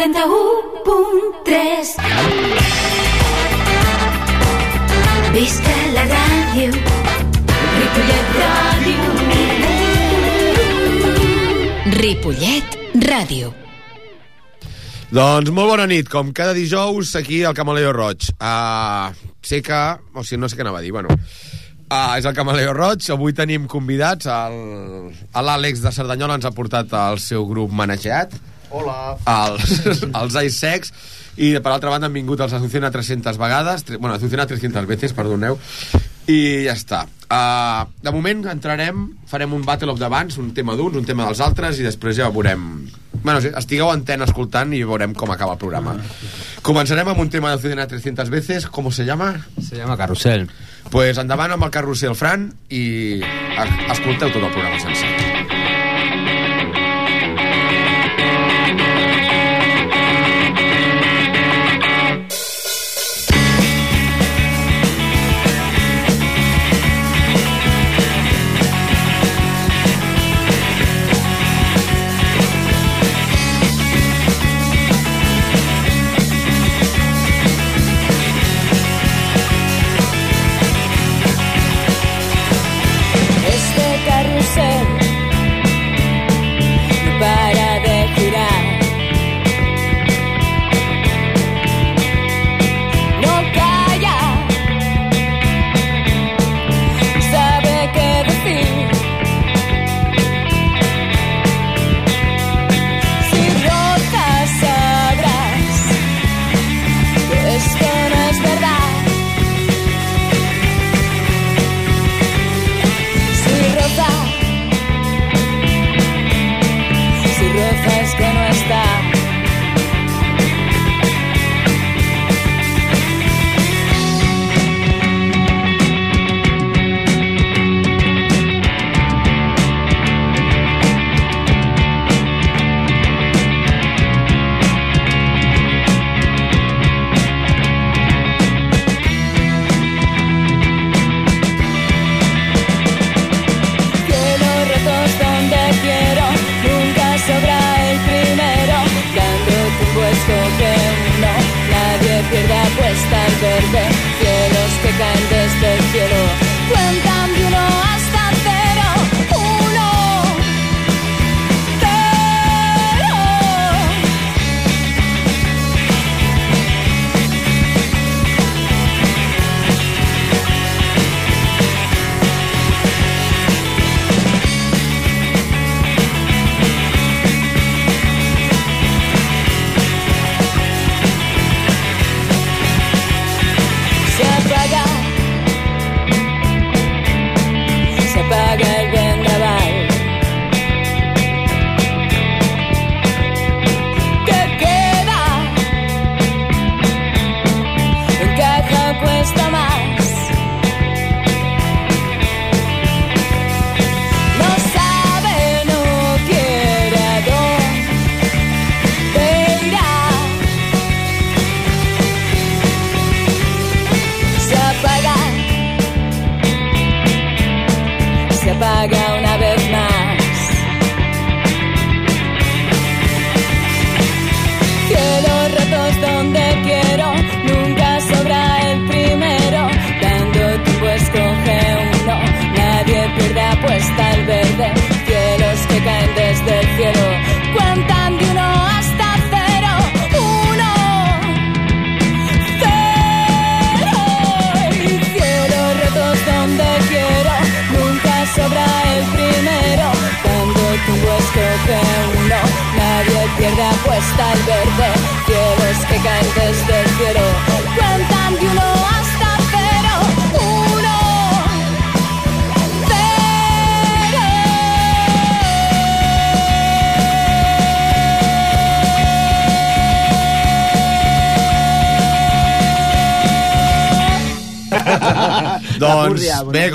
91.3 Visca la ràdio. Ripollet Ràdio. Ripollet Ràdio. Doncs molt bona nit, com cada dijous aquí al Camaleo Roig. Uh, sé que... O sigui, no sé què anava a dir, bueno... Uh, és el Camaleo Roig, avui tenim convidats. l'Àlex de Cerdanyola ens ha portat el seu grup manejat Hola. els, els Ice Sex i per altra banda han vingut els Azucena 300 vegades tre- bueno, Azucena 300 veces, perdoneu i ja està uh, de moment entrarem, farem un Battle of the Bands un tema d'uns, un tema dels altres i després ja veurem bueno, estigueu en antena escoltant i veurem com acaba el programa començarem amb un tema d'Azucena 300 veces ¿cómo se llama? Se llama Carrusel. pues endavant amb el carrusel Fran i escolteu tot el programa sencer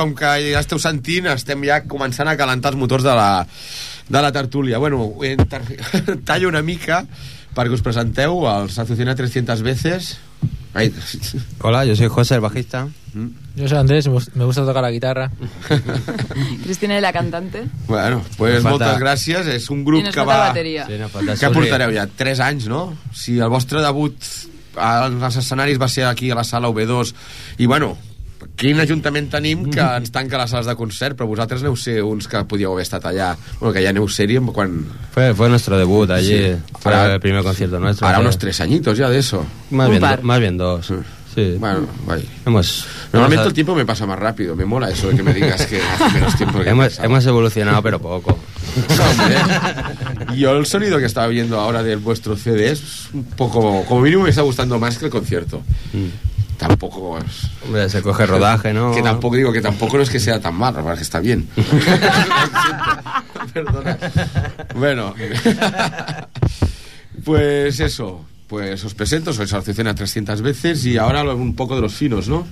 com que ja esteu sentint, estem ja començant a calentar els motors de la, de la tertúlia. Bueno, inter... tallo una mica perquè us presenteu als Azucena 300 veces. Ai, Hola, yo soy José, el bajista. Yo soy Andrés, me gust- me gusta tocar la guitarra. Cristina la cantante. Bueno, pues Falta- moltes gràcies. És un grup que va... bateria. Sí, no, falta Que portareu ja? 3 anys, no? Si el vostre debut als escenaris va ser aquí a la sala V2 i bueno, quin ajuntament tenim que ens tanca les sales de concert però vosaltres neu ser uns que podíeu haver estat allà bueno, que ja aneu sèrie quan... Fue, fue nuestro debut allí. Sí. Fue Ahora- el primer concierto nuestro. Ahora unos tres añitos ya de eso Más Un bien, par. do- más bien dos. Sí. bueno, vaya. Hemos, Normalmente el hemos, tiempo me pasa más rápido, me mola eso de que me digas que hace menos tiempo que hemos, hemos evolucionado, pero poco. Hombre. Yo el sonido que estaba viendo ahora de vuestro CD es un poco, como mínimo me está gustando más que el concierto. Tampoco es... Hombre, se coge rodaje, ¿no? Que tampoco digo que tampoco no es que sea tan mal, la verdad es que está bien. Perdona. Bueno, pues eso. Pues os presento, sois Azucena 300 veces y ahora un poco de los finos, ¿no?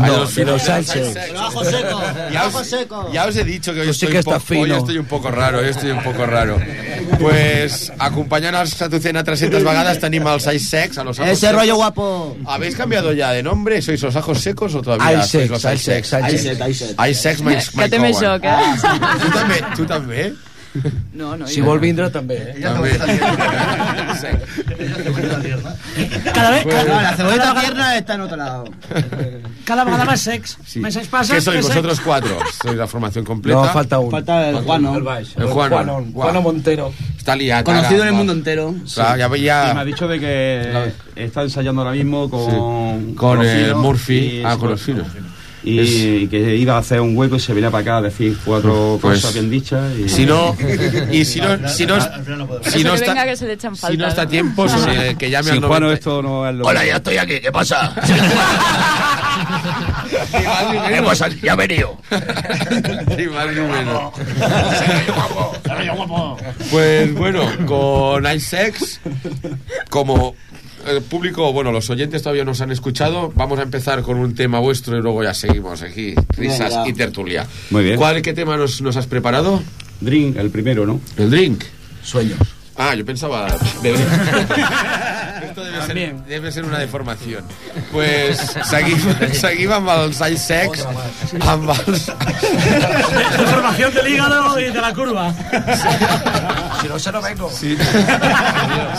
Ah, de los finos. Abajo seco, Ya abajo os, seco. ya os he dicho que hoy, sí estoy, que un poco, estás fino. hoy estoy un poco raro, hoy estoy un poco raro. Pues acompañant als Azucena 300 vegades tenim els Ice Sex, a los ajos Ese secos. rollo guapo. ¿Habéis cambiado ya de nombre? ¿Sois los ajos secos o todavía Ice sois Sex, los Ice Ice Sex? Sex, Ice Sex, Ice Sex. Ice Sex? Tu? Tu també? No, no. Si vol vindre, també. Eh? També. Cada, vez, No, cada, la cebolleta tierna está en otro lado. cada vegada más sex. Sí. Més anys passen, ¿Qué sois sex. vosotros cuatro? ¿Sois la formación completa? No, falta uno. Falta el Juano. El Juan. Juano Montero. Está liado. Conocido en el mundo entero. Claro, ya Y me ha dicho de que está ensayando ahora mismo con, con el finos Murphy. Ah, con los finos. Y, y que iba a hacer un hueco y se venía para acá a decir cuatro Pues, cosas bien dichas. Y, Si no, y si no, si no, si no está, que se le echan falta. si no está a ¿no? tiempo, se- que llame al Sin Juano 90. esto no es lo Hola, ya estoy aquí, ¿qué pasa? ¿Qué pasa? Ya he venido. Ni más ni menos. Pues bueno, con iSex, como el público, bueno, los oyentes todavía nos han escuchado, vamos a empezar con un tema vuestro y luego ya seguimos aquí, risas Venga. y tertulia. Muy bien. ¿Cuál, qué tema nos, nos has preparado? Drink, el primero, ¿no? El drink. Sueños. Ah, yo pensaba beber. Esto debe ser, debe ser una deformación. Pues seguim, seguim amb els ice secs, amb els... Formación del hígado y de la curva. Si no, se no vengo. Sí.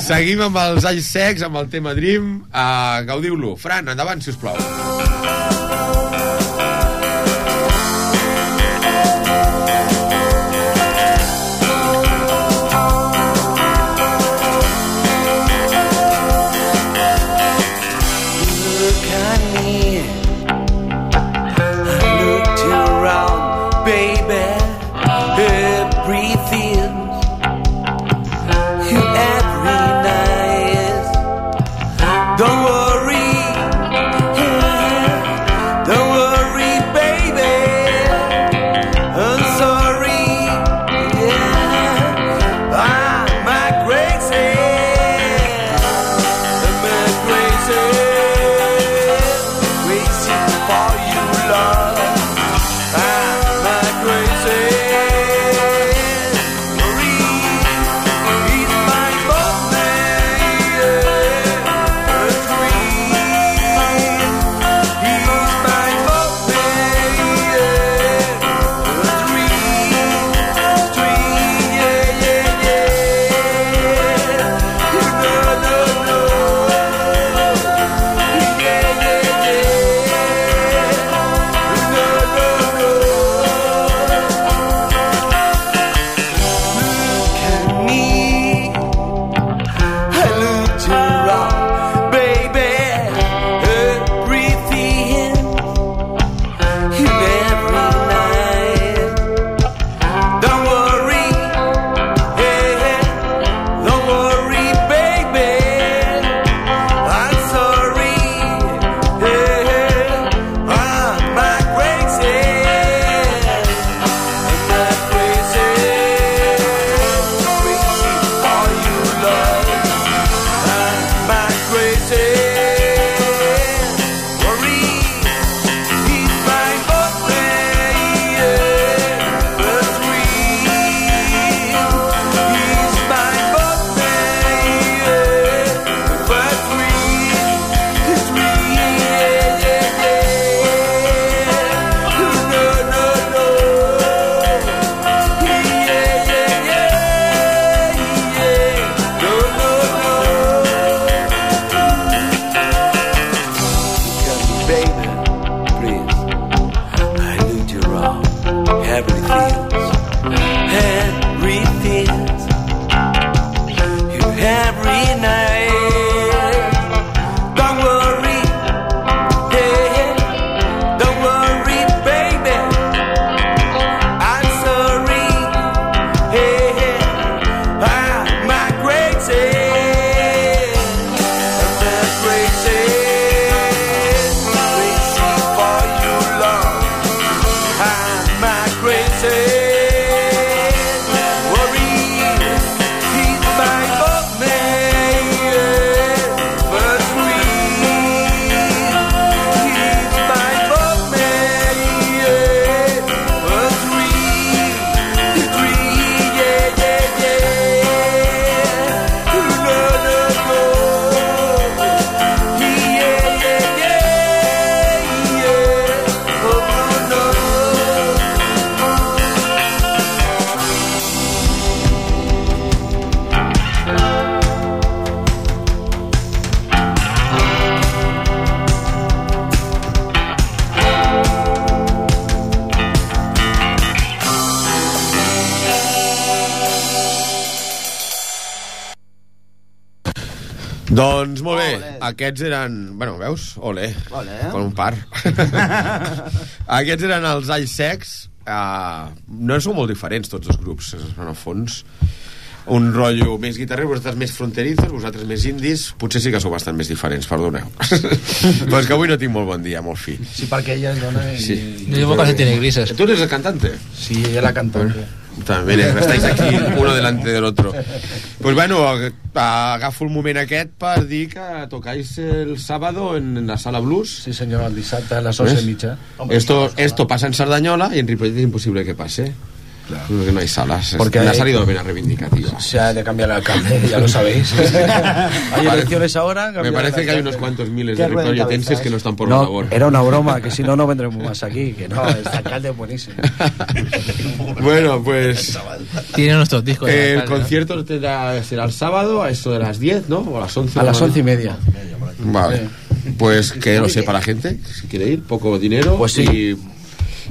Seguim amb els ice secs, amb el tema Dream. Uh, Gaudiu-lo. Fran, endavant, si us plau. Doncs molt bé, aquests eren... Bueno, veus? Ole, Ole. con un par. aquests eren els Alls Secs. Uh, no són molt diferents tots els grups, en el fons. Un rotllo més guitarrer, vosaltres més fronterizos, vosaltres més indis. Potser sí que sou bastant més diferents, perdoneu. Però és que avui no tinc molt bon dia, molt fi. Sí, perquè ella es dona... Y... Sí. Yo llevo calcetines grises. ¿Tú eres el cantante? Sí, ella la cantante. También estáis aquí uno delante del otro. Pues bueno, ag- agafo el moment aquest per dir que tocáis el sábado en la sala blues. Sí, senyor, el dissabte a les 11 ¿Ves? i mitja. Esto, esto pasa en Sardañola y en Ripollet es imposible que pase. Porque no hay salas. Porque me ha salido bien reivindicativa. Se ha de cambiar el alcalde, ya lo sabéis. hay elecciones ahora. Me parece el que hay unos cuantos miles de ruedacabezas. que no están por la No, labor. era una broma, que si no, no vendremos más aquí. Que no, este alcalde es buenísimo. Bueno, pues Tiene nuestros discos. el concierto será, será el sábado a eso de las 10, ¿no? O a las 11. A las ¿no? once y media. Vale. Pues que lo sepa la gente, si quiere ir, poco dinero Pues sí. y,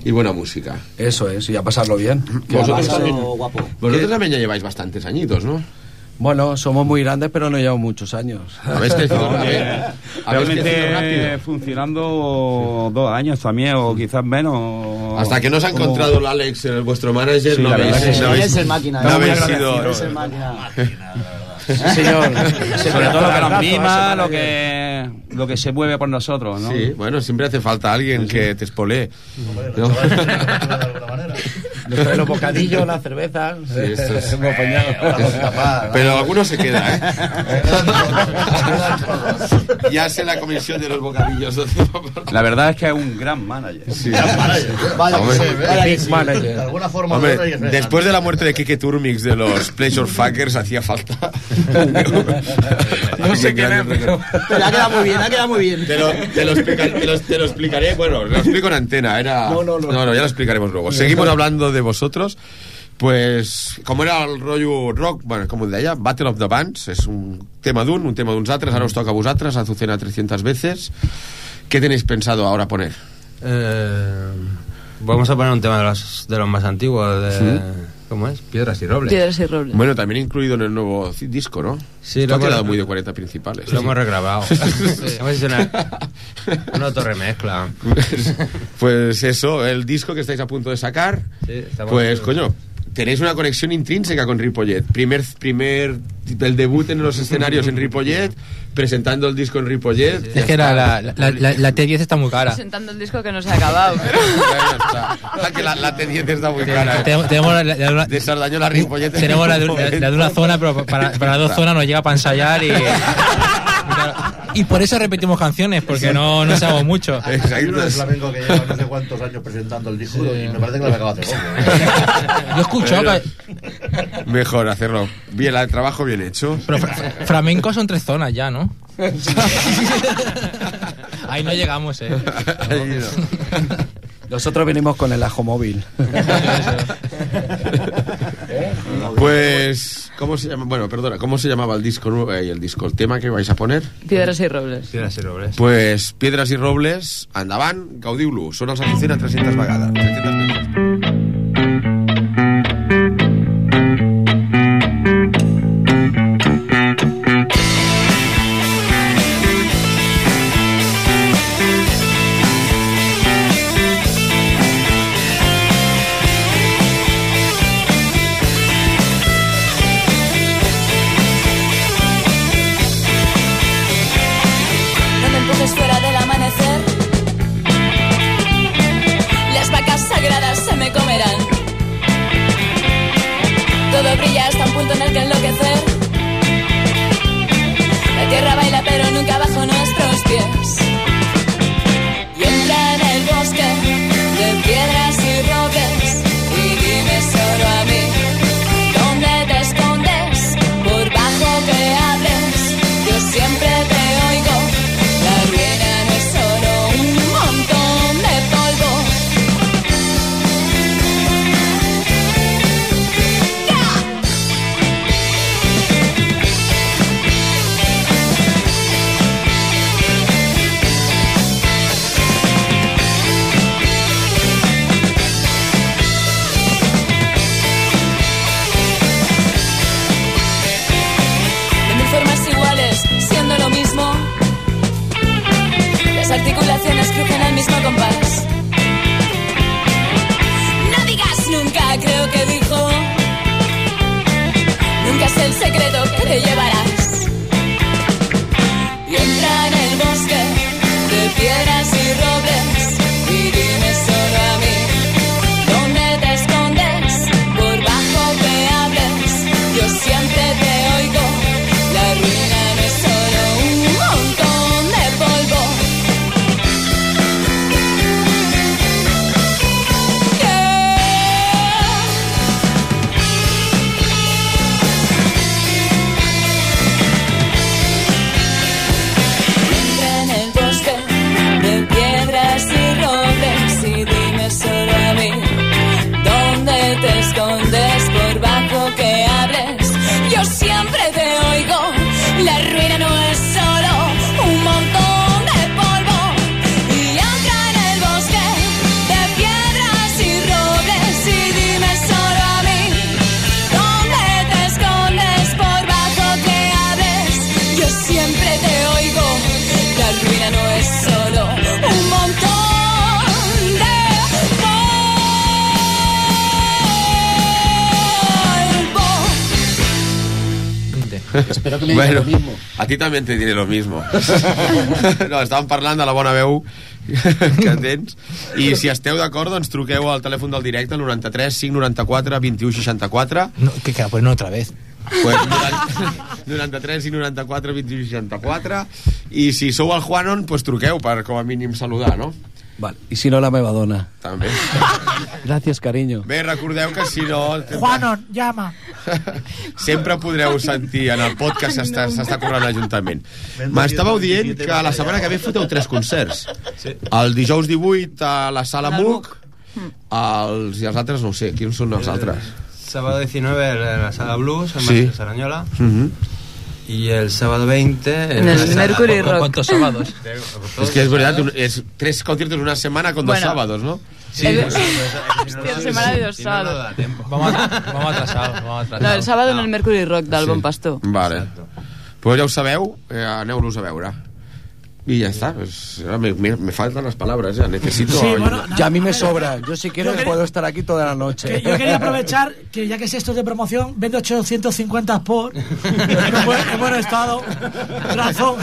y buena música. Eso es, y a pasarlo bien. Vosotros también, guapo. vosotros también ya lleváis bastantes añitos, ¿no? Bueno, somos muy grandes, pero no llevamos muchos años. Habéis crecido, Realmente funcionando dos años también, o quizás menos. Hasta que no os ha Como- encontrado el Alex, el, vuestro manager, Sí, no habéis, que habéis- Es el máquina. no habéis sido- agradecido, Es el máquina. Sí, señor. Sobre todo lo que nos mima, lo manager. Lo que se mueve por nosotros, ¿no? Sí, bueno, siempre hace falta alguien que te espolee. ¿no? Los bocadillos, las cervezas. Sí, esto es- apañado. Pero alguno se queda, ¿eh? ya sé la comisión de los bocadillos. La verdad es que es un gran manager. Sí. Vaya que Hombre. sí, vaya que Big sí. manager. De alguna forma Hombre, que después de la muerte de Kike Turmix de los Pleasure Fuckers hacía falta. No sé es, pero... Pero ha quedado muy bien, ha quedado muy bien. Te lo, te, lo explica- te lo- te lo explicaré, bueno, lo explico en antena. Era, No, no, no. ya lo explicaremos luego. Seguimos hablando de vosotros. Pues, com era el rotllo rock, bueno, com ho deia, Battle of the Bands, és un tema d'un, un tema d'uns altres, ara us toca a vosaltres, Azucena 300 veces. ¿Qué tenéis pensado ahora poner? Eh, vamos a poner un tema de los, de los más antiguos, de... Sí. ¿Cómo es? Piedras y robles. Piedras y robles. Bueno, también incluido en el nuevo disco, ¿no? Sí, Esto lo ha quedado muy de 40 principales. Lo hemos regrabado. hemos hecho una, una autorremezcla. Pues, pues eso, el disco que estáis a punto de sacar, Sí, estamos- pues coño, tenéis una conexión intrínseca con Ripollet. Primer, primer, el debut en los escenarios en Ripollet, presentando el disco en Ripollet. Es que la, la, la, la- la T10 está muy cara. Presentando el disco que no se ha acabado. pero- la, la T10 está muy cara. ¿eh? Tenemos, tenemos la, la- la- De Sardañola a Ripollet. tenemos la de, la- la de una zona, pero para, para dos zonas nos llega para ensayar y, y por eso repetimos canciones, porque no, no sabemos mucho. Hay uno de Exacto. flamenco que lleva no sé cuántos años presentando el disco y me parece que lo acaba hace poco. Yo escucho que Mejor hacerlo bien, el trabajo bien hecho. pero fra- flamenco son tres zonas ya, ¿no? Ahí no llegamos, eh. Ahí no. Nosotros venimos con el ajo móvil. Pues, ¿cómo se llama? Bueno, perdona, ¿cómo se llamaba el disco, eh, el disco, el tema que vais a poner? Piedras y robles. Piedras y robles. Pues Piedras i Robles, endavant, gaudiu-lo. Són els Azucena 300 vegades. 300 Espero que me digas lo mismo. a ti també te diré lo mismo. no, estàvem parlant de la bona veu que tens i si esteu d'acord doncs truqueu al telèfon del directe al 93 594 21 64 No, que, que pues no otra vez. pues, 90, 93 i 94 21 64 i si sou el Juanon pues truqueu per com a mínim saludar no? Vale. I si no, la meva dona. també Gràcies, cariño. bé, recordeu que si no Juanon, llama. sempre podreu sentir en el podcast que s'està s'està currant l'Ajuntament. M'estàveu dient que la setmana que ve foteu tres concerts. El dijous 18 a la Sala MUC, els, i els altres no ho sé, quins són els altres? Sábado 19 en la sala Blues, en Sí. Sarañola. Mhm. Y el sábado 20 en, En el Mercury Rock. ¿Cuántos sábados? Es que es verdad, es tres conciertos en una semana con dos Bueno. sábados, ¿no? Sí, El- pues, Hostia, semana de dos si no, no sábados. da tiempo. Vamos, a- vamos atrasados, vamos atrasados. No, el sábado en el Mercury Rock del Bon Pastor. Vale. Pues ja ho sabeu, eh, aneu-los a veure. Y ya está, pues, me, me, me faltan las palabras, ya necesito... Sí, bueno, Ya a mí me sobra. Yo si quiero Yo quería- puedo estar aquí toda la noche. Que yo quería aprovechar que ya que es esto de promoción, vende 850 por en buen, en buen estado. Razón.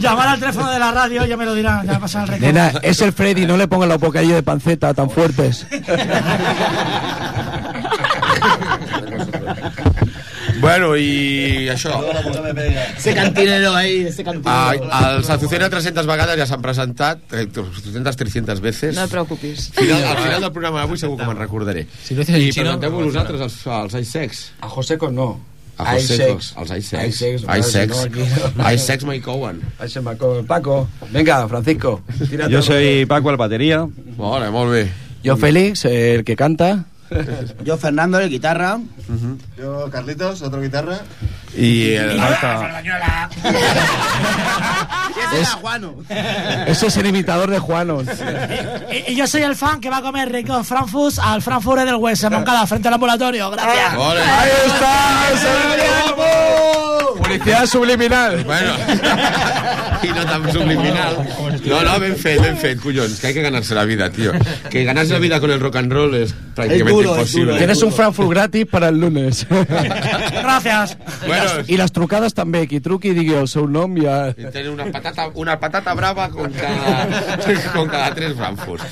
Llamar al teléfono de la radio, ya me lo dirán, ya pasar el. Nena, es el Freddy, no le pongan los bocadillos de panceta tan fuertes. Bueno, i això... Ese cantinero ahí, ese Ah, cantinero. els Azucena 300 vegades ja s'han presentat, eh, 300, 300 veces. No et preocupis. Final, al final del programa d'avui segur que me'n recordaré. Si no el I presenteu-vos vosaltres, els, els Aisex. A Josecos no. A Josecos, els Aisex. Aisex, Aisex. aquí- Aisex el Paco. Venga, Francisco. Yo soy Paco, el batería. Vale, molt bé. Yo Félix, el que canta. Yo Fernando, de guitarra. Yo Carlitos, otro guitarra. I el, Ese era Juano. Ese es el imitador de Juanos. Y, y yo soy el fan que va a comer rico Frankfurt al Frankfurt del West en Moncada, frente al ambulatorio. Gracias. Ole. ¡Ahí está! ¡Es el! Publicidad subliminal. Bueno, i no tan subliminal. No, no, ben fet, ben fet, collons, que hay que ganarse la vida, tío. Que ganarse la vida con el rock and roll es prácticamente Es duro, es imposible. duro. Tienes un Frankfurt gratis para el lunes. Gracias. Bueno, I les trucades també, qui truqui i digui el seu nom ja... y tiene una patata, una patata brava con cada, con cada tres Frankfurt.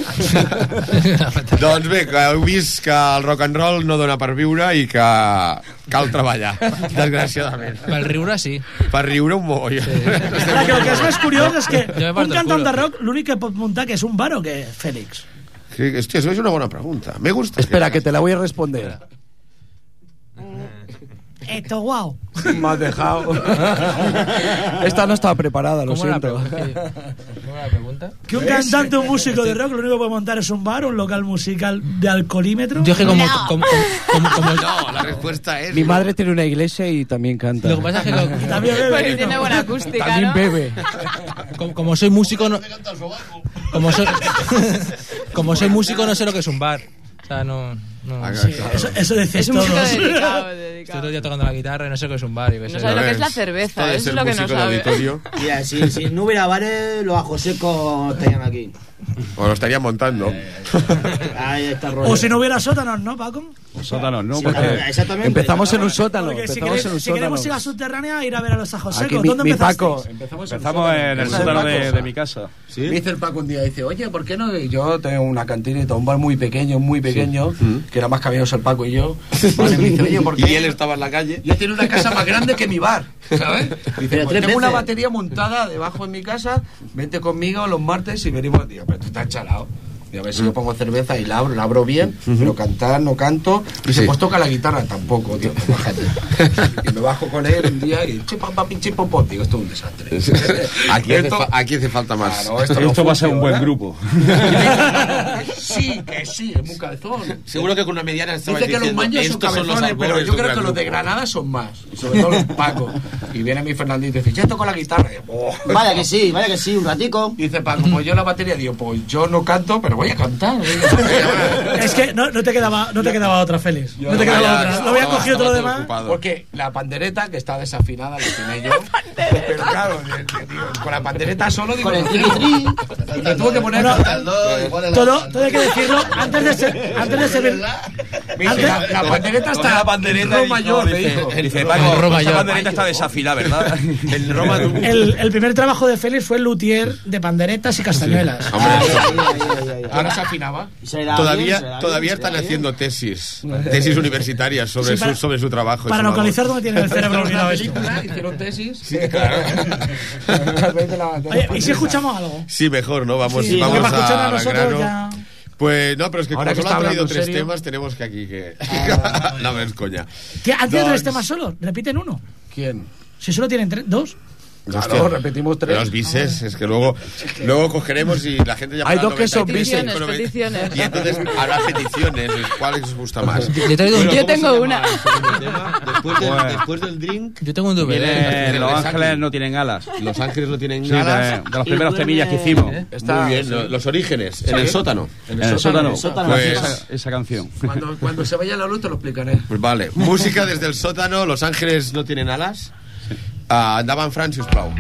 doncs bé, que heu vist que el rock and roll no dona per viure i que cal treballar, desgraciadament. Per riure, sí. Per riure un moll. Sí. Que lo que es más curioso es que un el culo. de rock, lo único que puede montar que es un bar o que hòstia, això és una bona pregunta. Me gusta. Espera, que te la voy a responder. Esto, wow. Me has dejado. Esta no estaba preparada, lo ¿Cómo era la siento. pregunta? ¿Cómo era la pregunta? Que un cantante o un músico de rock lo único que puede montar es un bar, un local musical de alcoholímetro. Yo es que como, como, como, como- No, la respuesta es... Mi madre tiene una iglesia y también canta. lo que pasa es que co- También bebe Porque vino. tiene buena acústica, También ¿no? bebe. como, como soy músico no, como soy como soy músico no sé lo que es un bar. O sea, no Ah, Sí, claro. eso, eso decís Es un músico todos. dedicado, Estoy dedicado. todo el día tocando la guitarra y no sé qué es un bar. yo qué No sé. sabe lo que es la cerveza, eso es lo que no sabe. Mira, si, si no hubiera bares, los ajos secos estarían aquí. O lo estarían montando. Ahí está el rollo. O si no hubiera sótanos, ¿no, Paco? Sótanos, ¿no? Sí, Porque exactamente. Empezamos en un sótano. Porque si, Empezamos quere- en un si queremos ir a subterránea, ir a ver a los ajos Aquí secos. mi, ¿Dónde mi empezasteis? Paco. Empezamos en el sótano de, de mi casa. Me dice el Paco un día, dice, oye, ¿por qué no? Y Yo tengo una cantineta, un bar muy pequeño, muy pequeño, que era más cabelloso el Paco y yo. Vale, me dice, oye, ¿por qué? Y él estaba en la calle. Y él tiene una casa más grande que mi bar, ¿sabes? Dice, Pero pues tres tengo una veces. batería montada debajo en mi casa, vente conmigo los martes y venimos. Digo, pero tú estás chalado. Y a ver si yo pongo cerveza y la abro, la abro bien, pero cantar no canto. Y Sí. se pues toca la guitarra tampoco, tío, bájate. Y me bajo con él un día y chipa, papi, chipa, pop. Digo, esto es un desastre. Aquí hace, fa- aquí hace falta más. Claro, esto, Esto, no va a ser un buen funciona. grupo. Sí, que sí, es muy cabezón. Seguro que con una mediana Dice que los manjas son "Estos son cabezones, pero yo un creo que los de grupo". Granada son más. Y sobre todo los Paco. Y viene mi Fernandito y dice, ya toco la guitarra. Y "Oh". Vaya que sí, vaya que sí, un ratico. Y dice Paco, pues yo la batería. Digo, pues yo no canto, pero voy a cantar. Es que no, no te quedaba, no te quedaba otra, Félix. No te quedaba otra. Lo había cogido todo lo demás. Porque la pandereta, que está desafinada, la afiné yo. Pero claro, con la pandereta solo digo, Con el Y me tuve que poner... Todo, todo hay que decirlo antes de ser, antes de ser, la, la pandereta está la pandereta mayor, dice, mayor. bandereta está desafilada, ¿verdad? El Roma el, el primer trabajo de Félix fue el luthier de panderetas y castañuelas. Hombre, Ahora se afinaba. Se bien, todavía todavía bien, están bien. haciendo tesis. Tesis universitarias sobre, Sí, para- su, sobre su trabajo. Para localizar dónde tiene el cerebro olvidado esto. película, hicieron tesis. Sí, claro. Oye, ¿y si escuchamos algo? Sí, mejor, ¿no? Vamos, Sí, vamos a al nosotros grano. ya. Pues no, pero es que Ahora como que solo han está traído tres serio. temas, tenemos que aquí que. Ah. no, es coña. ¿Qué? ¿Han tenido tres temas solo? ¿Repiten uno? ¿Quién? Si solo tienen tres, dos. Claro, Hostia, repetimos tres. Los bises, es que luego, luego cogeremos y la gente ya Hay dos que son bises. Peticiones. Y entonces habrá peticiones, ¿cuál os gusta más? Yo un- Yo tengo una. Después del, Bueno. después del drink. Yo tengo un DVD. Viene Los Los Ángeles no tienen alas. Los Ángeles no tienen Sí, de, galas. de los primeros temillas que hicimos. Está- Muy bien, sí. lo- los orígenes, en el sótano. En el sótano. sótano. Pues, Esa, esa canción. Cuando, cuando se vaya la luz te lo explicaré. pues vale, música desde el sótano, Los Ángeles no tienen alas. Ah, Endavant, Fran, sisplau.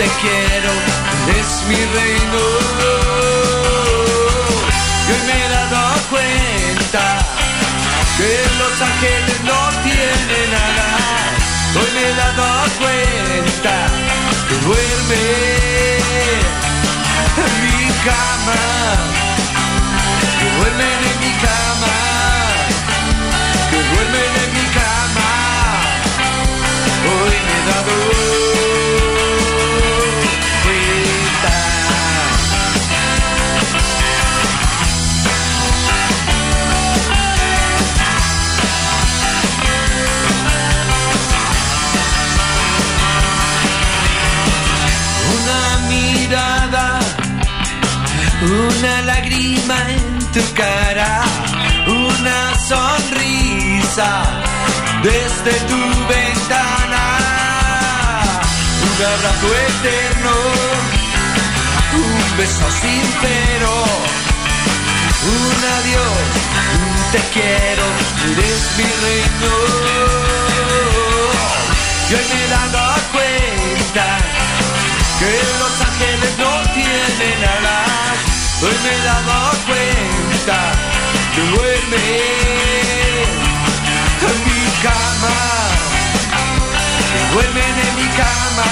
Te quiero, es mi reino. Y hoy me he dado cuenta que los ángeles no tienen alas. Hoy me he dado cuenta que duerme en mi cama, que duermen en mi cama, que duermen lágrima en tu cara, una sonrisa desde tu ventana, un abrazo eterno, un beso sincero, un adiós, un te quiero, eres mi reino. Y hoy me he dado cuenta que los ángeles no tienen alas. Hoy me he dado cuenta que duerme en mi cama, que duermen en mi cama,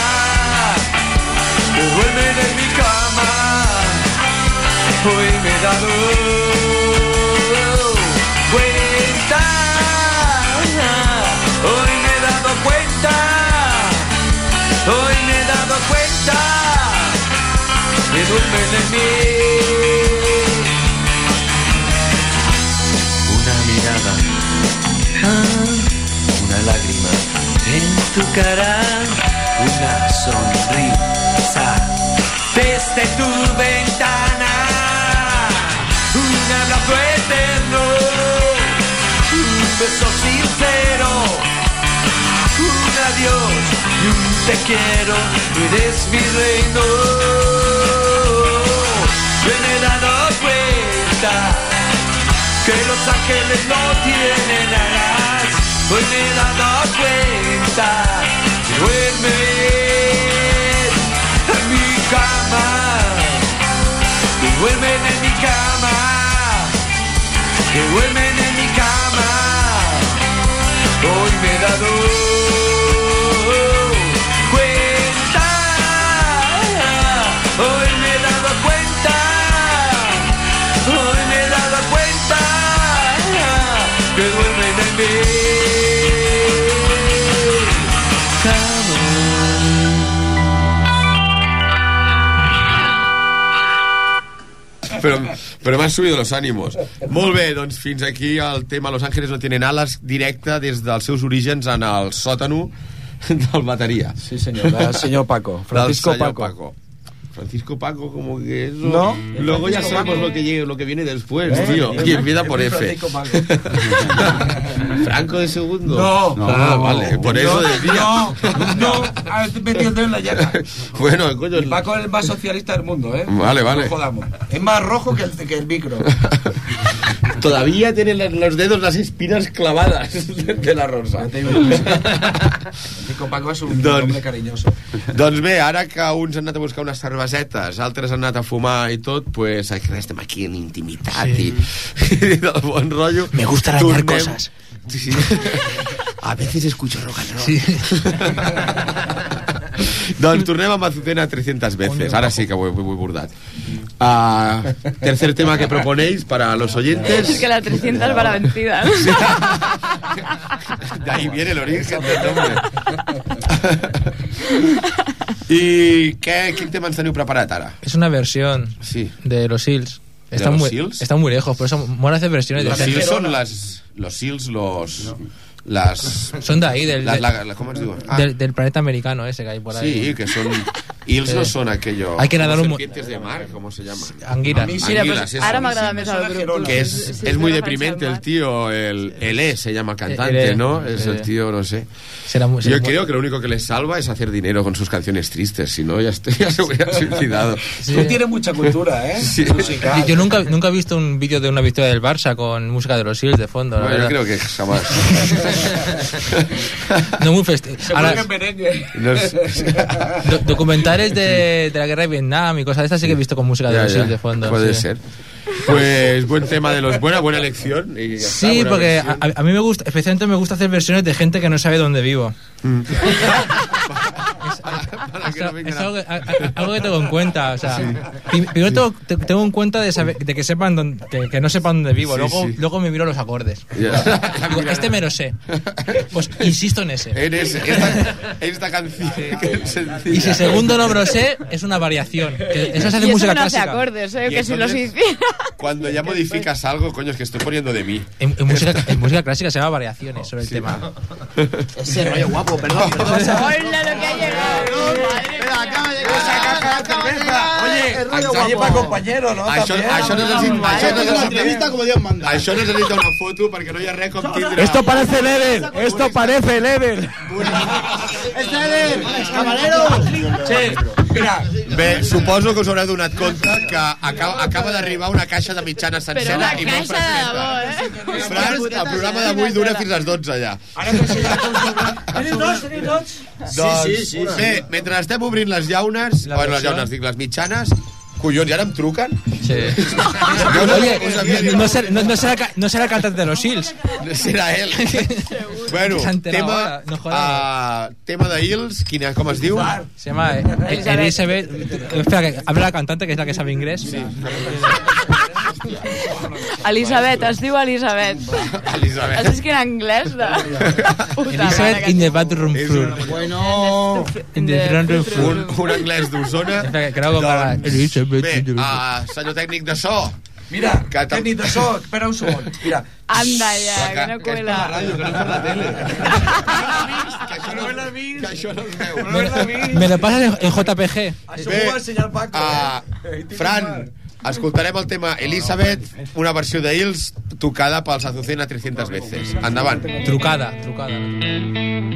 que duermen en mi cama. he dado cuenta, hoy me he dado cuenta, hoy me he dado cuenta que duermen en mí. En tu cara, una sonrisa desde tu ventana, un abrazo eterno, un beso sincero, un adiós y un te quiero, eres mi reino. Yo me he dado cuenta que los ángeles no tienen alas. Hoy me he cuenta que duermen en mi cama, que duermen en mi cama, que duermen en mi cama. Hoy me he dado Però, m'han subido los ánimos. Molt bé, doncs fins aquí el tema Los Ángeles no tienen alas directe des dels seus orígens en el sòtano del bateria. Sí, senyor, del senyor Paco, Francisco Del senyor Paco. Francisco Paco, como que eso. No. Luego ya sabemos Paco. lo que, llegue, lo que viene después, ¿Eh? tío. Y empieza por F. Francisco Paco. Franco de segundo. No. Ah, No. vale. Por eso decía. No, no, ah, estoy metiendo en la llaga. Bueno, coño. Y Paco es el más socialista del mundo, ¿eh? Vale, vale. No jodamos. Es más rojo que el, que el micro. Todavía tienen las- los dedos las espinas clavadas de la rosa. Francisco Paco es un Doncs- hombre cariñoso. Doncs bé, ara que uns han anat a buscar unes cervesetes, altres han anat a fumar i tot, pues aquí estem aquí en intimitat sí. i, i del bon rotllo. Me gusta arañar cosas. Sí. A veces escucho rock and roll. Sí. doncs tornem amb Azucena 300 veces. Ara sí que ho he, ho he bordat. Uh, tercer tema que proponéis para los Es oyentes. que la 300 va la vencida. ¿no? De ahí viene el origen del nombre. I què, quin tema ens teniu preparat ara? Es una versión Sí. de los Seals. ¿De Está los muy, Seals? está muy lejos, por eso mola hacer versiones de Los. SEALs son las... Los SEALs, los... Las... Son de ahí, del, Las, la- la- ¿Cómo es digo? Ah, del, del planeta americano ese que hay por ahí. sí, que son... Eels no Sí. son aquello... Hay que nadar un serpientes de mar, ¿cómo se llama? Anguilas. Mira, pues, Anguilas, eso. ahora m'agrada més el grup. Que Sí, sí, es muy deprimente el tío, el, el E se llama El cantante, E, ¿no? Es el E. tío, no sé. Será muy- será Yo creo que lo único que les salva es hacer dinero con sus canciones tristes, si no ya, estoy, ya se hubiera suicidado. Sí. Tú tienes mucha cultura, ¿eh? Sí. Musical. Yo, yo nunca, nunca he visto un vídeo de una victoria del Barça con música de los Seals de fondo. la Bueno, yo verdad. creo que jamás. No muy festi- Se Ahora, juega en documentales de, de la guerra de Vietnam y cosas de estas sí que he visto con música de. Seals de fondo. Puede sí. ser. Pues buen tema de los... Buena, buena elección. y ya Sí, porque a, a mí me gusta, especialmente me gusta hacer versiones de gente que no sabe dónde vivo. Para que Es, no algo, que- algo tengo en cuenta. O sea, pri- primero tengo, te- tengo en cuenta de, saber, de que sepan dónde- que, que no sepan dónde vivo. Sí, luego, sí. luego me miro los acordes. Ya. Digo, este me lo sé. Pues insisto en ese. En ese- esta, esta canción que. Y si segundo no me lo sé, es una variación. Que eso se hace y eso música no hace clásica. acordes, ¿eh? Que si los hiciera. Cuando ya modificas algo, coño, es que estoy poniendo de mí. En, en música, en música clásica se llama variaciones sobre el tema. Ese rollo guapo, perdón, perdón. Hola, lo que ha llegado. Espera, acaba de llegar. Acaba de llegar. Oye, para compañero, ¿no? Això, También. això necessita, això Una necessita, entrevista como Dios manda. això necessita una foto perquè no hi ha res com tindre... Esto parece Level, esto parece Level. Es camarero. Sí, mira, Bé, suposo que us haureu donat compte que acaba, acaba d'arribar una caixa de mitjana Però sencera una i molt caixa de fresqueta. debò, eh? Frans, el programa d'avui dura fins a les 12 ja. ara que se Tenim dos, tenim dos. Doncs, sí, sí, sí. Bé, mentre estem obrint les llaunes, La bueno, les llaunes, dic, les mitjanes, collons, i ara em truquen? Sí. Jo no, Oye, us havia dit- no, no será, no, no será, ca- no será el cantante de los Seals. Serà ell. bueno, Que tema, ara, no jodas. uh, tema de Hills, quina, com es diu? Se llama eh, Elizabeth. Espera, que habla la cantante, que es la que sabe inglés. Elisabet, es diu Elisabet. Elisabet. Has vist que era anglès de... Puta mare, in the bathroom floor. Bueno... In the front room floor. Un, un anglès d'Osona. Creu que parla Elizabeth. Bé, uh, senyor tècnic de so. Mira, que tècnic de so, espera un segon. Mira, Anda ja, que no que és per cuela. la ràdio, que no és per la tele. que això no, que això no es veu. Me lo pasas en, en JPG. Això Bé, ho va ensenyar el Paco. Uh, Fran, escoltarem el tema Elizabeth, una versió de Hills tocada pels Azucena 300 veces. Endavant. Trucada, trucada. Tumbada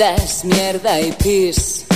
Mi vida es mierda y pis.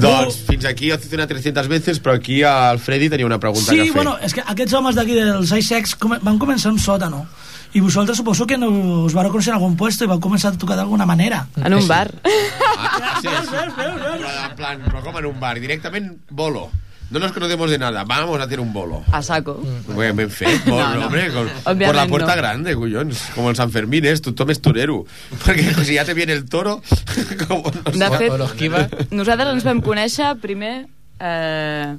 Doncs fins aquí Azucena 300 veces, però aquí el Freddy tenia una pregunta Sí, que fer. bueno, és que aquests homes d'aquí dels ISEX van començar un sòtano. I vosaltres suposo que no us vareu conèixer en algun puesto i vau començar a tocar d'alguna manera. En un bar. Ah, sí, sí. Però, en plan, però com en un bar, directament bolo. No nos conocemos de nada, vamos a hacer un bolo. A saco. Bien, ben fet, bolo, No, no. hombre, con- por la puerta no. grande, collons, como el San Fermín, ¿eh? Tú tomes torero. Porque si ya te viene el toro, como no De sé. fet, nosaltres ens vam conèixer primer... Eh,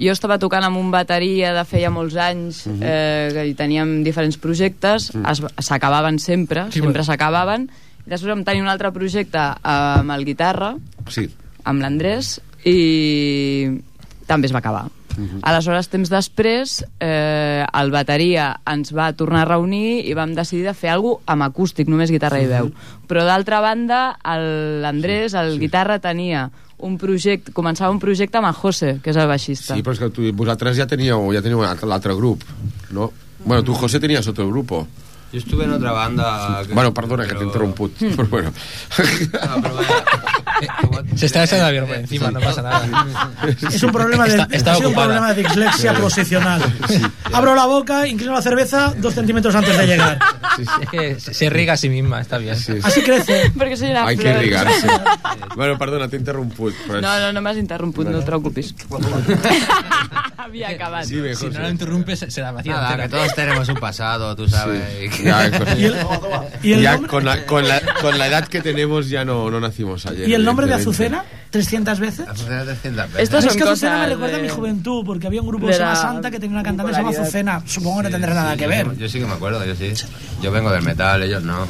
jo estava tocant amb un bateria de feia molts anys Mhm. eh, que hi teníem diferents projectes es- s'acabaven sempre, Sí, sempre bueno. s'acabaven i després vam tenir un altre projecte amb el guitarra Sí. amb l'Andrés i també es va acabar Mhm. Aleshores, temps després, eh, el bateria ens va tornar a reunir i vam decidir de fer alguna cosa amb acústic, només guitarra i veu. Però d'altra banda, el- l'Andrés, el guitarra, tenia un projecte, començava un projecte amb el José, que és el baixista. Sí, però és que tu, vosaltres ja teníeu, ja teníeu l'altre grup, no? Bueno, tu, José, tenías otro grupo. Yo estuve en otra banda. que- Bueno, perdona que te he interrumput, Hmm. però bueno. Se está echando la por encima, no pasa nada. Es un problema de, Está- está sido un problema de dislexia Sí. posicional. Abro la boca, inclino la cerveza dos centímetros antes de llegar. Es que se se riega a sí misma, está bien. Así crece. Perquè soy una Hay flor. que rigarse. bueno, perdona, t'he interromput. Però No, no, no m'has interromput, no et preocupis. Havia acabat. Sí, bé, Si no lo interrumpes, se la vacía Nada, que todos tenemos un pasado, tú sabes. Ya, con, ¿Y el, y el ya nombre, con, la, con, la, con la edad que tenemos ya no, no nacimos ayer. y el nombre de. Azucena? ¿300 veces? Azucena 300 veces. Estas es son que Azucena me recuerda a mi de- juventud, porque había un grupo de Santa que tenía una cantante que se llama. Azucena. Supongo que no tendrá nada que ver. Yo sí que me acuerdo, yo sí. Yo vengo del metal, ellos no.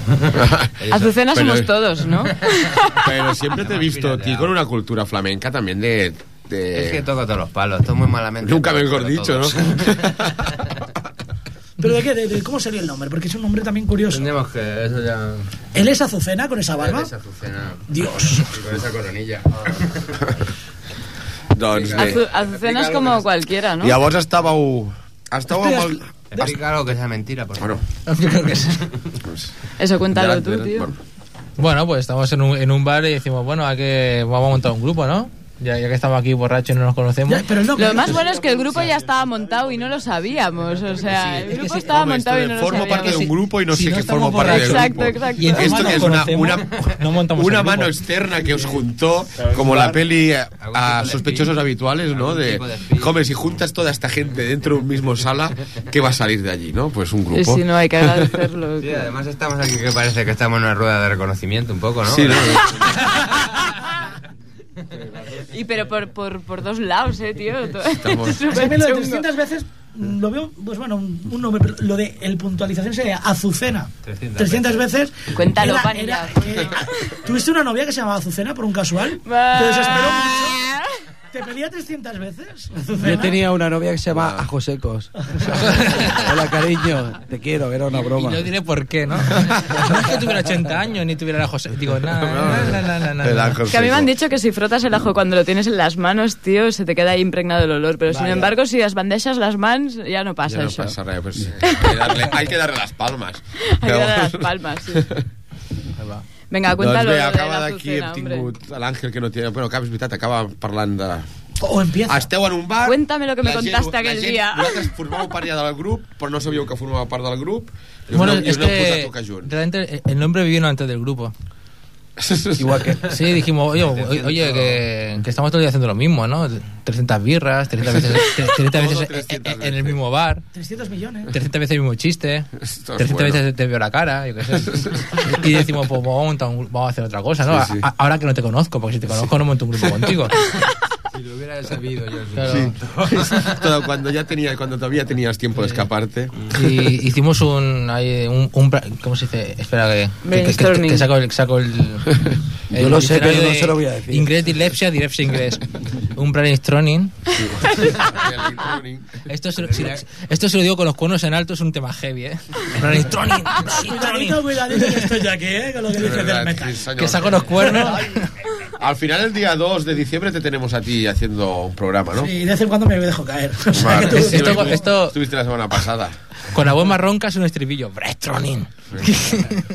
Ellos- Azucena Pero- somos todos, ¿no? Pero siempre te he visto a ti con una cultura flamenca también de... de- Es que toco todos los palos, esto muy malamente. Nunca pero- mejor pero dicho, ¿no? ¿Pero de qué? De, de- ¿Cómo sería el nombre? Porque es un nombre también curioso. Tendríamos que eso ya. ¿Él es Azucena con esa barba? Esa Azucena. Dios. Y con esa coronilla. doncs bé. Azu- Azucena es como cualquiera, ¿no? Llavors estàveu... Estàveu amb el... Explica algo que sea mentira, por favor. Yo creo que sí. Eso cuéntalo tú, tío. bueno. Bueno, pues estamos en un, en un bar y decimos, bueno, hay que, vamos a montar un grupo, ¿no? Ya, ya que estamos aquí borrachos y no nos conocemos. Ya, pero no, Lo más bueno es que el grupo ya estaba montado y no lo sabíamos. O sea, el grupo estaba Hombre, montado y no lo formo sabíamos. parte de un grupo y no si sé qué formo parte del Exacto, grupo. exacto. Y encima Esto nos es una, una, no montamos una el grupo. mano externa que os juntó, como la peli a, sospechosos habituales, ¿no? De, hombre, si juntas toda esta gente dentro de un mismo sala, ¿qué va a salir de allí, no? Pues un Y grupo. si no, hay que agradecerlo. Sí, además estamos aquí que parece que estamos en una rueda de reconocimiento un poco, ¿no? Sí, ¿no? Y pero por, por, por dos lados, eh, tío. Estamos- lo de chungo. 300 veces lo veo, pues bueno, un, un nombre, pero lo de el puntualización sería Azucena. 300 300 veces. Cuéntalo, Era- eh, ¿Tuviste una novia que se llamaba Azucena por un casual? ¿Te desesperó mucho? ¿Te pedía 300 veces? Yo tenía una novia que se llama Ajosecos. Hola, cariño, te quiero, era una broma. Y yo diré por qué, ¿no? No es que tuviera 80 años ni tuviera la José. Digo, no, no, no, no, no, El no. ángel Que a mí me seco. han dicho que si frotas el ajo cuando lo tienes en las manos, tío, se te queda ahí impregnado el olor. Pero sin Vaya. embargo, si las bandejas las mans, ya no pasa Ya no eso. pasa nada, pues hay que darle, hay que darle las palmas. Hay que darle las palmas, sí. Venga, doncs cuéntalo. bé, de acaba d'aquí, hem tingut l'Àngel que no té... Bueno, cap, és veritat, acaba parlant de... O empieza. Esteu en un bar... Cuéntame lo que me gent- contaste la aquell gent- dia. Vosaltres formàveu part ja del grup, però no sabíeu que formava part del grup. I us Bueno, i es us aneu posat a que tocar junts. realmente el nombre vino antes del grupo. Igual que. Sí, dijimos, oye, oye, oye, que, que estamos todo el día haciendo lo mismo, ¿no? 300 birras, 300 veces, 300 veces Todo en- 300 en, en el mismo bar, 300 millones. 300 veces el mismo chiste, Esto es 300 bueno. veces te veo la cara, yo qué sé. Y decimos, pues vamos a, montar un- vamos a hacer otra cosa, ¿no? Sí, sí. A- ahora que no te conozco, porque si te conozco no monto un grupo contigo. Si lo hubiera sabido yo. sí. Claro. Todo, cuando ya tenía, cuando todavía tenías tiempo de escaparte. Y hicimos un, ahí, un, un ¿cómo se dice? Espera que, que, que, que, saco el, saco el, Yo lo sé, pero no se lo voy a decir. Inglés, dilepsia, dilepsia, inglés. Un brainstorming. Esto se, lo, si- esto se lo digo con los cuernos en alto, es un tema heavy, ¿eh? Brainstorming. Cuidadito, cuidadito que estoy aquí, ¿eh? Con lo que dices del metal. Que saco los cuernos. Al final, el día 2 de diciembre, te tenemos a ti haciendo un programa, ¿no? Sí, de vez en cuando me dejo caer. O sea, Vale. que tú- Sí, Esto- tú esto- Estuviste la semana pasada. Con la voz más ronca es un estribillo. Brainstorming.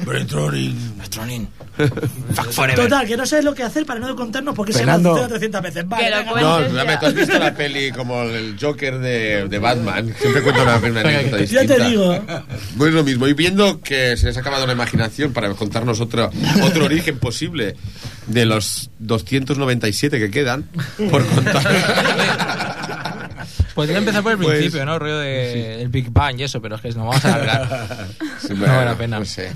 Brainstorming. Brainstorming. Fuck forever. Total, que no sabes lo que hacer para no contarnos por qué se llama Azucena 300 veces. Vale, venga. No, ya. tú has visto la peli como el Joker de, de Batman. Siempre cuento una, una anécdota Ya distinta. te digo. Pues lo mismo. Y viendo que se les ha acabado la imaginación para contarnos otro, otro origen posible de los 297 que quedan por contar. Podría empezar por el Pues- principio, ¿no? Rollo de el Big Bang y eso, pero es que nos vamos a alargar. Sí, No vale la pena. No sé.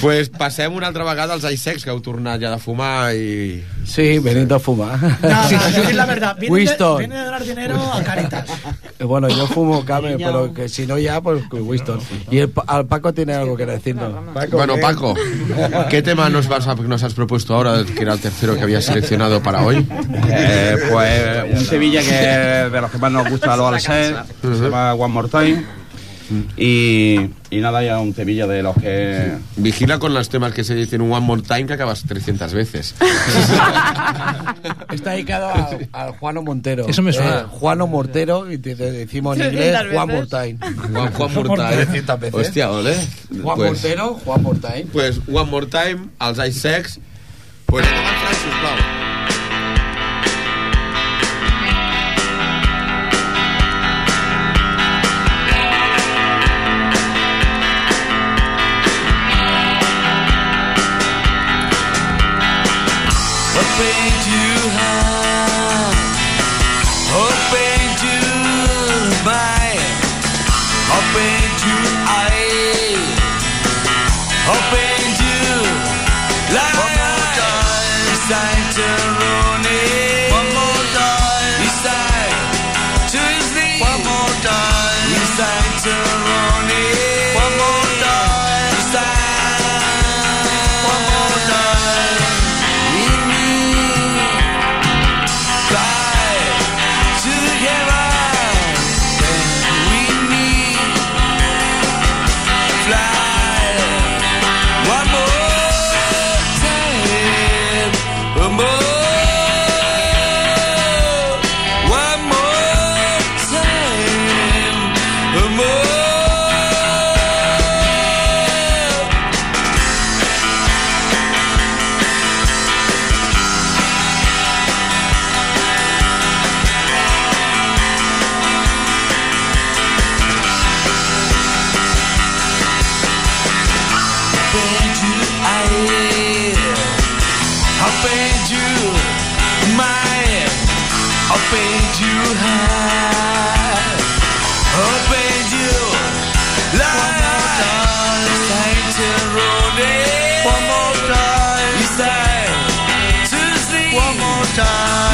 pues passem una altra vegada als Aisecs, que heu tornat ja de fumar i, Sí, veniendo a fumar. Nada, decir la verdad. Viene de, viene de donar dinero a Caritas. Eh, Bueno, yo fumo Came, pero que si no ya, pues Winston. Y el, al Paco tiene algo que decirnos. Bueno, ¿qué? Paco, ¿qué tema nos, vas a- nos has propuesto ahora, que era el tercero que habías seleccionado para hoy? Eh, pues un Sevilla que es de los que más nos gusta a los Alcés, se llama One More Time. Y, y nada, ya un Sevilla de los que... Vigila con los temas que se dicen un One More Time que acabas 300 veces. Está dedicado a- al Juano Montero. Eso me suena. Eh, Juano Mortero, y te, te decimos en inglés 300 Juan veces. Mortain. Juan, Juan More Time. 300 veces. Hòstia, ole. Juan Pues- Mortero, Juan Mortain. Pues One More Time, Ice Sex... Pues One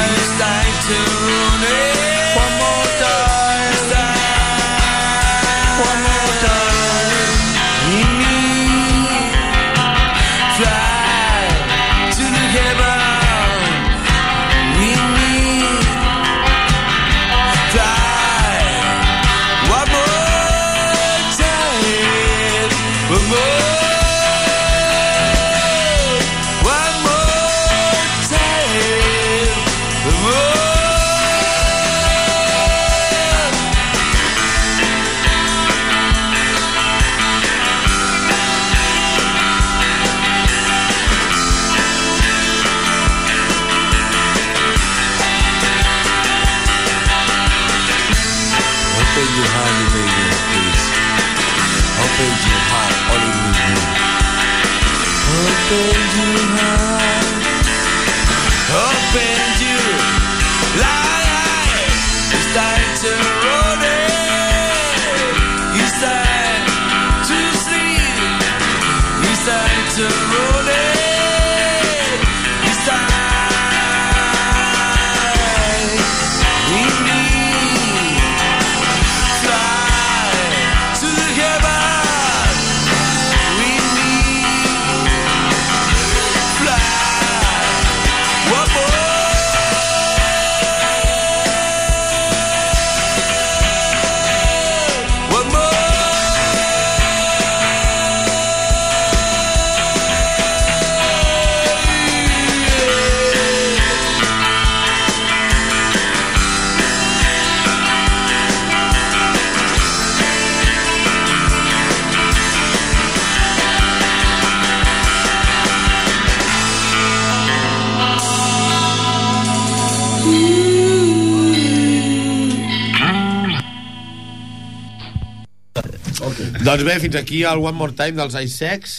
Doncs bé, fins aquí el One More Time dels Ice Sex,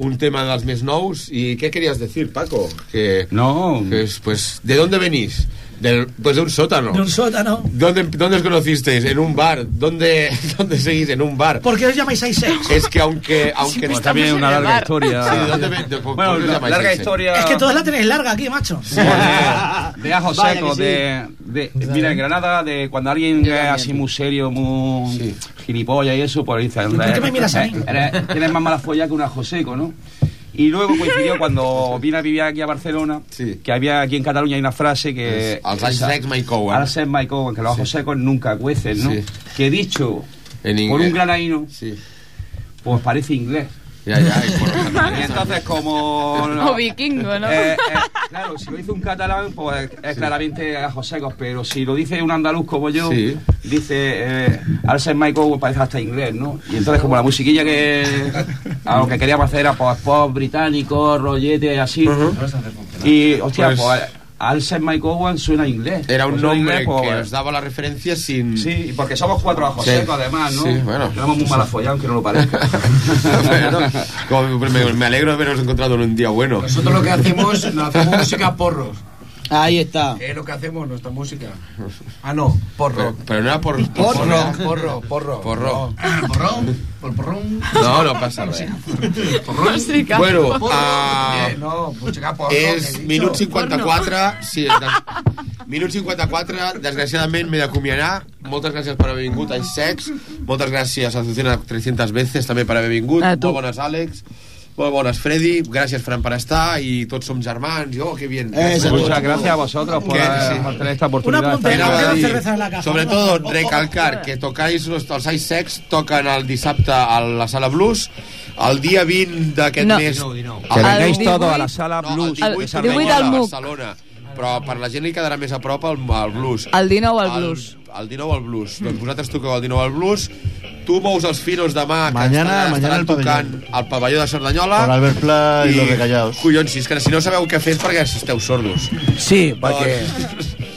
un tema dels més nous. I què querías decir, Paco? Que, No. que es, pues, ¿de dónde venís? Del, pues de un sótano. De un sótano. ¿Dónde, ¿Dónde os conocisteis? ¿En un bar? ¿Dónde, ¿Dónde seguís? En un bar. ¿Por qué os llamáis sex? Es que aunque... aunque Pues también una larga historia. Sí, ¿dónde de- por- Bueno, por qué os larga historia. Es que todas la tenéis larga aquí, macho. de ajo Vaya seco, sí. de, de- mira, en Granada, de cuando alguien es así muy serio, muy gilipollas y eso, pues dice, por qué me miras a mí? eres- tienes más mala folla que un ajo seco, ¿no? Y luego coincidió cuando vine a vivir aquí a Barcelona, que había aquí en Cataluña hay una frase que... Es, "Els anys secs mai couen". Els anys mai couen, que los ajos secos nunca cuecen, ¿no? Sí. Que dicho En por un granaíno, pues parece inglés. Ya, ya, y por- Y entonces como... O vikingo, ¿no? Eh, eh, claro, si lo dice un catalán, pues es claramente ajos secos, pero si lo dice un andaluz como yo, Sí. dice eh, al ser Michael pues parece hasta inglés, ¿no? Y entonces como la musiquilla que a lo que queríamos hacer era pues pop británico, rollete así. Y hostia, Pues- pues, al ser Mike Owen suena inglés. Era un Pues nombre inglés, pues, que os daba la referencia sin... Sí, porque somos cuatro ajos Sí. secos además, ¿no? Sí, bueno. Tenemos muy mala folla, aunque no lo parezca. Bueno, como me, me alegro de haberos encontrado en un día bueno. Nosotros lo que hacemos, no hacemos música porros. Ahí está. Es lo que hacemos, nuestra música. Ah, no, porro. Pero, pero no era por... Porro, porro, porro. Porro. Ah, porrón, por porrón. No, no passa res. Porrón. Música. Bueno, Porro. ah, Eh, no, música porro. és he minut dicho. 54 sí, des, minut 54 desgraciadament m'he d'acomiadar moltes gràcies per haver vingut a Sex moltes gràcies a Azucena 300 veces també per haver vingut molt bones Àlex molt bones Freddy gràcies Fran per estar i tots som germans oh que bien Muchas gracias a vosotros por, Que- eh, sí. por tener esta oportunidad. Una de estar puntera, dir, cerveza en la caja. sobre todo recalcar que tocáis los, els Ice Sex toquen el dissabte a la sala Blues el dia 20 d'aquest No. mes Que El vengáis 18 todos a la sala no, Blues. el El 18 18 Cerdanyola, al a MUC. Barcelona però per la gent li quedarà més a prop el, el blues El 19 al blues. el, el 19 al blues doncs vosaltres toqueu el 19 al blues tu mous els filos demà que Mañana- estaran, mañana estaran el tocant al pavelló de Cerdanyola Con Albert Pla y los recallados. collons, si és que si no sabeu què fer és perquè esteu sordos Sí, perquè...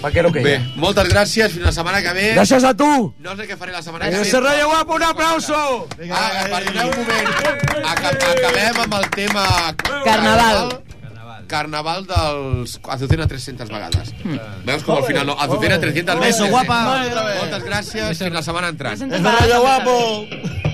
perquè lo que hi bé, moltes gràcies fins la setmana que ve Gràcies a tu! no sé què faré la setmana que ¡Ese ve rayo guapo, un aplauso! Ah, perdoneu un moment. Aca acabem amb el tema... Carnaval. Carnaval dels Azucena 300 vegades. Veus com al final no? Azucena 300 veces. Eso, guapa. Moltes gràcies. Fins la setmana entrant. ¡Es guapo!